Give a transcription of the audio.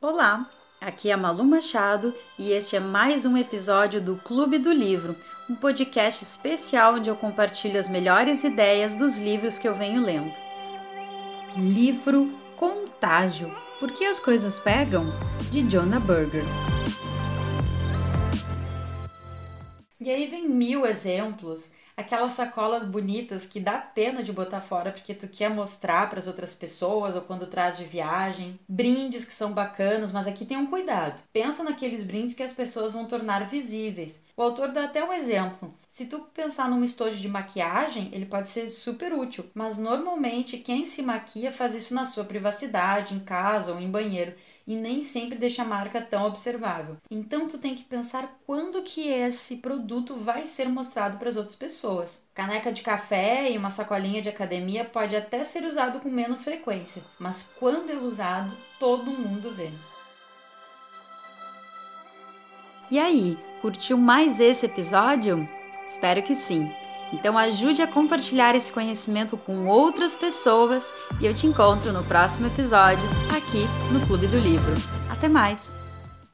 Olá, aqui é Malu Machado e este é mais um episódio do Clube do Livro, um podcast especial onde eu compartilho as melhores ideias dos livros que eu venho lendo. Livro Contágio Por que as coisas pegam? de Jonah Berger. E aí vem mil exemplos aquelas sacolas bonitas que dá pena de botar fora porque tu quer mostrar para as outras pessoas ou quando traz de viagem, brindes que são bacanas, mas aqui tem um cuidado. Pensa naqueles brindes que as pessoas vão tornar visíveis. O autor dá até um exemplo. Se tu pensar num estojo de maquiagem, ele pode ser super útil, mas normalmente quem se maquia faz isso na sua privacidade, em casa ou em banheiro, e nem sempre deixa a marca tão observável. Então tu tem que pensar quando que esse produto vai ser mostrado para as outras pessoas pessoas. Caneca de café e uma sacolinha de academia pode até ser usado com menos frequência, mas quando é usado, todo mundo vê. E aí, curtiu mais esse episódio? Espero que sim. Então ajude a compartilhar esse conhecimento com outras pessoas e eu te encontro no próximo episódio aqui no Clube do Livro. Até mais!